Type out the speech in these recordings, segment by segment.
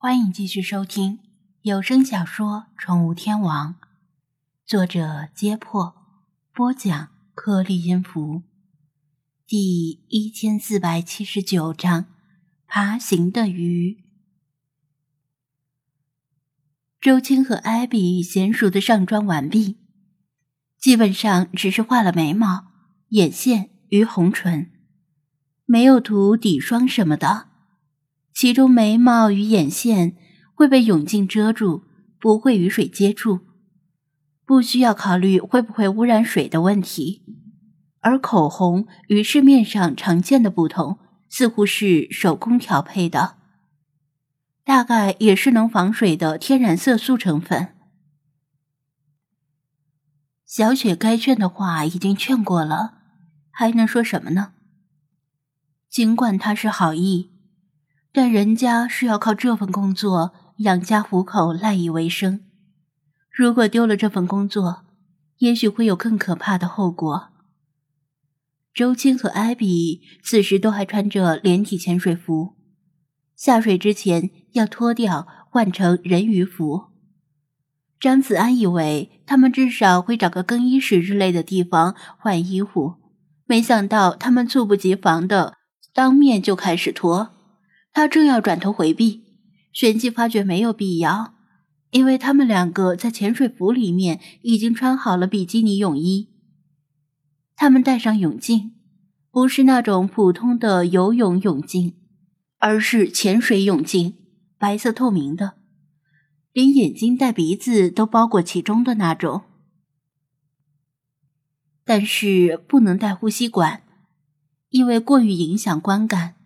欢迎继续收听有声小说《宠物天王》，作者：揭破，播讲：颗粒音符，第一千四百七十九章：爬行的鱼。周青和艾比娴熟的上妆完毕，基本上只是画了眉毛、眼线与红唇，没有涂底霜什么的。其中眉毛与眼线会被泳镜遮住，不会与水接触，不需要考虑会不会污染水的问题。而口红与市面上常见的不同，似乎是手工调配的，大概也是能防水的天然色素成分。小雪该劝的话已经劝过了，还能说什么呢？尽管他是好意。但人家是要靠这份工作养家糊口、赖以为生。如果丢了这份工作，也许会有更可怕的后果。周青和艾比此时都还穿着连体潜水服，下水之前要脱掉换成人鱼服。张子安以为他们至少会找个更衣室之类的地方换衣服，没想到他们猝不及防的当面就开始脱。他正要转头回避，旋即发觉没有必要，因为他们两个在潜水服里面已经穿好了比基尼泳衣。他们戴上泳镜，不是那种普通的游泳泳镜，而是潜水泳镜，白色透明的，连眼睛带鼻子都包裹其中的那种。但是不能带呼吸管，因为过于影响观感。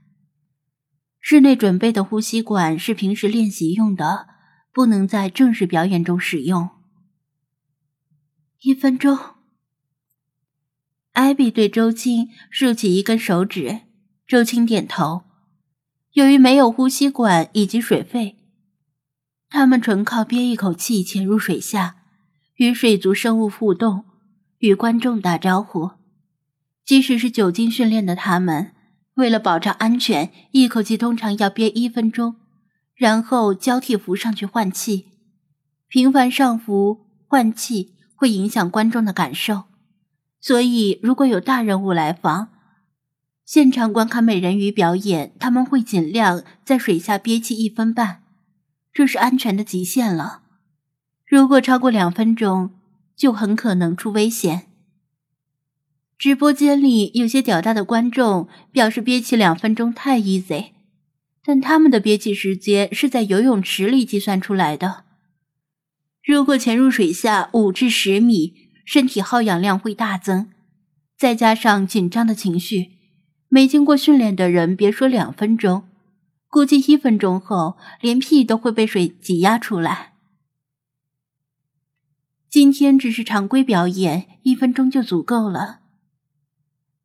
室内准备的呼吸管是平时练习用的，不能在正式表演中使用。一分钟，艾比对周青竖起一根手指，周青点头。由于没有呼吸管以及水肺，他们纯靠憋一口气潜入水下，与水族生物互动，与观众打招呼。即使是久经训练的他们。为了保障安全，一口气通常要憋一分钟，然后交替浮上去换气。频繁上浮换气会影响观众的感受，所以如果有大人物来访，现场观看美人鱼表演，他们会尽量在水下憋气一分半，这是安全的极限了。如果超过两分钟，就很可能出危险。直播间里有些屌大的观众表示憋气两分钟太 easy，但他们的憋气时间是在游泳池里计算出来的。如果潜入水下五至十米，身体耗氧量会大增，再加上紧张的情绪，没经过训练的人别说两分钟，估计一分钟后连屁都会被水挤压出来。今天只是常规表演，一分钟就足够了。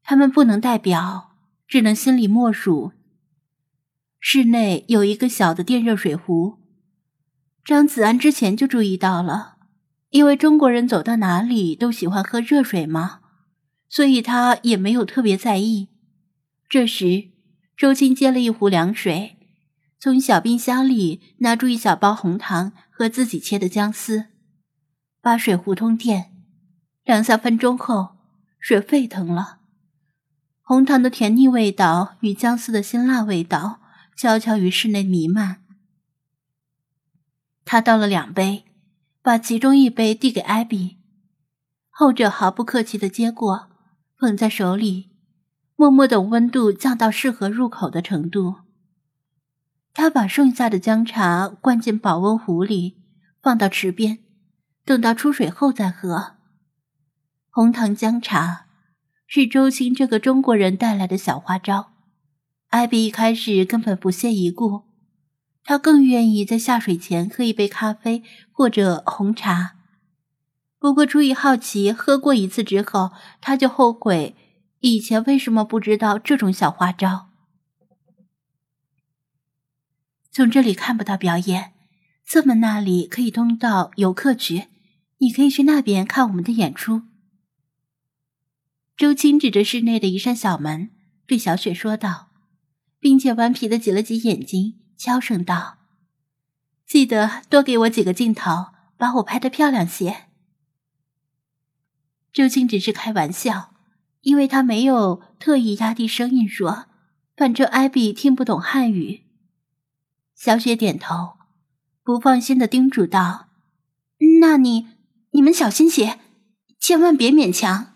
他们不能代表，只能心里默数。室内有一个小的电热水壶，张子安之前就注意到了，因为中国人走到哪里都喜欢喝热水嘛，所以他也没有特别在意。这时，周青接了一壶凉水，从小冰箱里拿出一小包红糖和自己切的姜丝，把水壶通电。两三分钟后，水沸腾了。红糖的甜腻味道与姜丝的辛辣味道悄悄于室内弥漫。他倒了两杯，把其中一杯递给艾比，后者毫不客气的接过，捧在手里，默默等温度降到适合入口的程度。他把剩下的姜茶灌进保温壶里，放到池边，等到出水后再喝。红糖姜茶。是周青这个中国人带来的小花招，艾比一开始根本不屑一顾，他更愿意在下水前喝一杯咖啡或者红茶。不过出于好奇，喝过一次之后，他就后悔以前为什么不知道这种小花招。从这里看不到表演，侧门那里可以通到游客区，你可以去那边看我们的演出。周青指着室内的一扇小门，对小雪说道，并且顽皮的挤了挤眼睛，悄声道：“记得多给我几个镜头，把我拍的漂亮些。周青只是开玩笑，因为他没有特意压低声音说，反正艾比听不懂汉语。小雪点头，不放心的叮嘱道：“那你你们小心些，千万别勉强。”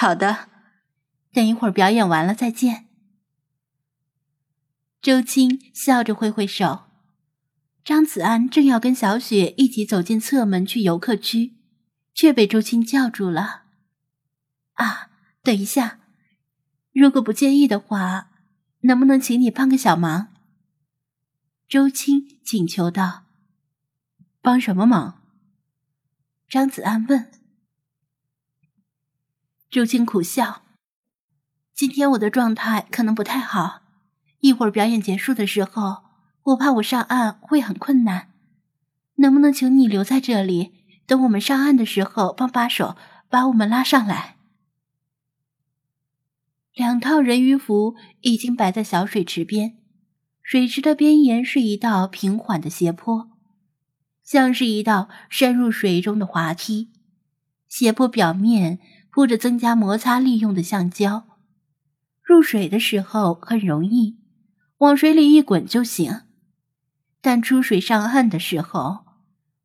好的，等一会儿表演完了再见。周青笑着挥挥手。张子安正要跟小雪一起走进侧门去游客区，却被周青叫住了。啊，等一下，如果不介意的话，能不能请你帮个小忙？周青请求道。帮什么忙？张子安问。周青苦笑。今天我的状态可能不太好，一会儿表演结束的时候。我怕我上岸会很困难，能不能请你留在这里，等我们上岸的时候帮把手把我们拉上来？两套人鱼服已经摆在小水池边，水池的边沿是一道平缓的斜坡，像是一道深入水中的滑梯。斜坡表面铺着增加摩擦力用的橡胶，入水的时候很容易，往水里一滚就行。但出水上岸的时候，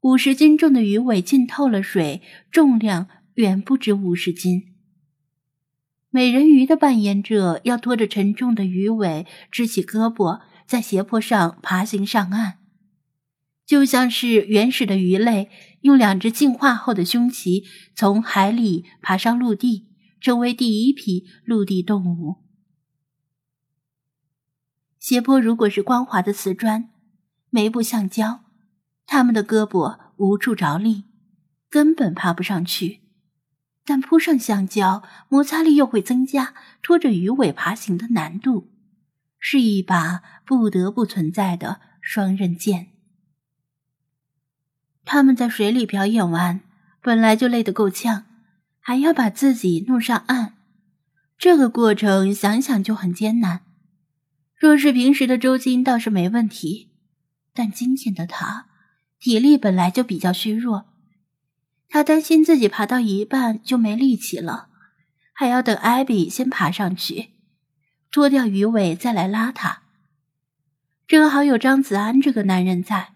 五十斤重的鱼尾浸透了水，重量远不止五十斤。美人鱼的扮演者要拖着沉重的鱼尾，支起胳膊，在斜坡上爬行上岸，就像是原始的鱼类用两只进化后的胸鳍从海里爬上陆地，成为第一批陆地动物。斜坡如果是光滑的瓷砖。没布橡胶，他们的胳膊无处着力，根本爬不上去。但铺上橡胶，摩擦力又会增加，拖着鱼尾爬行的难度，是一把不得不存在的双刃剑。他们在水里表演完，本来就累得够呛，还要把自己弄上岸，这个过程想想就很艰难。若是平时的周金，倒是没问题。但今天的他体力本来就比较虚弱，他担心自己爬到一半就没力气了，还要等艾比先爬上去，脱掉鱼尾再来拉他。正好有张子安这个男人在，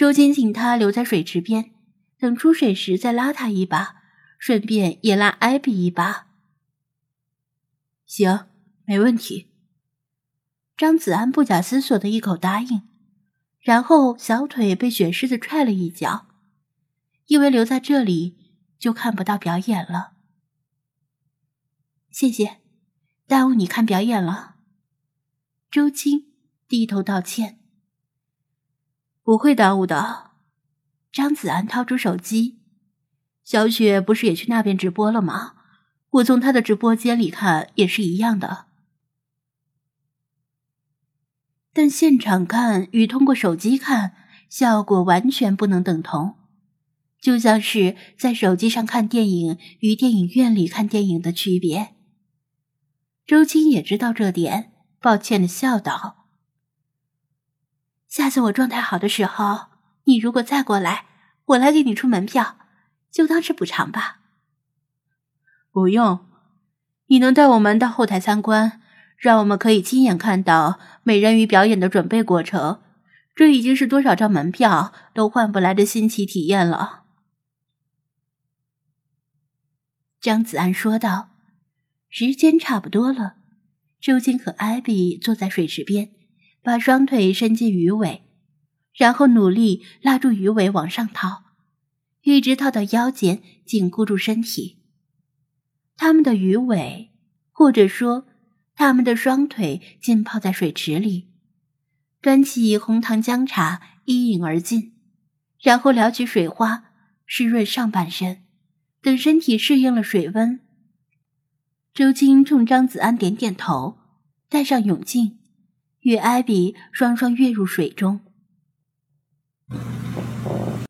周金请他留在水池边，等出水时再拉他一把，顺便也拉艾比一把。行，没问题。张子安不假思索的一口答应。然后小腿被雪狮子踹了一脚，因为留在这里就看不到表演了。谢谢，耽误你看表演了。周青低头道歉。不会耽误的。张子安掏出手机，小雪不是也去那边直播了吗？我从她的直播间里看也是一样的。但现场看与通过手机看效果完全不能等同，就像是在手机上看电影与电影院里看电影的区别。周青也知道这点，抱歉的笑道：“下次我状态好的时候，你如果再过来，我来给你出门票，就当是补偿吧。”不用，你能带我们到后台参观。让我们可以亲眼看到美人鱼表演的准备过程，这已经是多少张门票都换不来的新奇体验了。”张子安说道。时间差不多了，周金和艾比坐在水池边，把双腿伸进鱼尾，然后努力拉住鱼尾往上套，一直套到腰间，紧箍住身体。他们的鱼尾，或者说。他们的双腿浸泡在水池里，端起红糖姜茶一饮而尽，然后撩起水花湿润上半身。等身体适应了水温，周青冲张子安点点头，戴上泳镜，与艾比双双跃入水中。